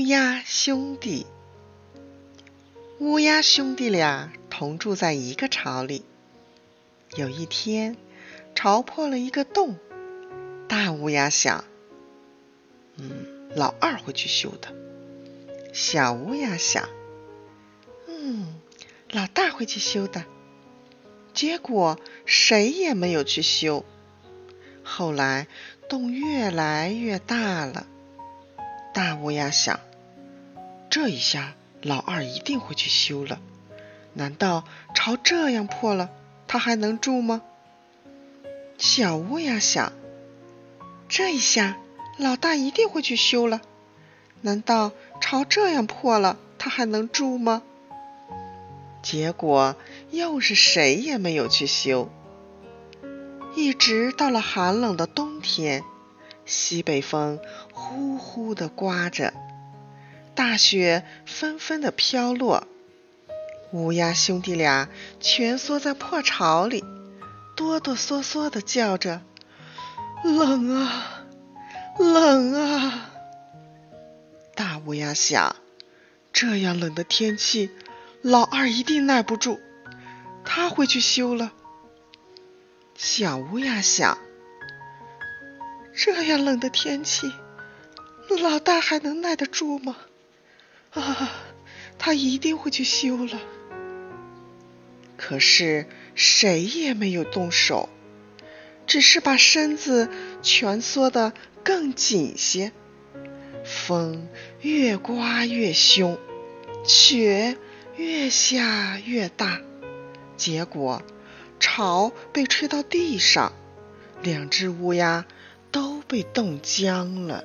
乌鸦兄弟，乌鸦兄弟俩同住在一个巢里。有一天，巢破了一个洞。大乌鸦想：“嗯，老二会去修的。”小乌鸦想：“嗯，老大会去修的。”结果谁也没有去修。后来洞越来越大了。大乌鸦想：这一下老二一定会去修了。难道巢这样破了，他还能住吗？小乌鸦想：这一下老大一定会去修了。难道巢这样破了，他还能住吗？结果又是谁也没有去修。一直到了寒冷的冬天。西北风呼呼地刮着，大雪纷纷的飘落。乌鸦兄弟俩蜷缩在破巢里，哆哆嗦嗦的叫着：“冷啊，冷啊！”大乌鸦想：这样冷的天气，老二一定耐不住，他会去修了。小乌鸦想。这样冷的天气，老大还能耐得住吗？啊，他一定会去修了。可是谁也没有动手，只是把身子蜷缩得更紧些。风越刮越凶，雪越下越大，结果巢被吹到地上，两只乌鸦。都被冻僵了。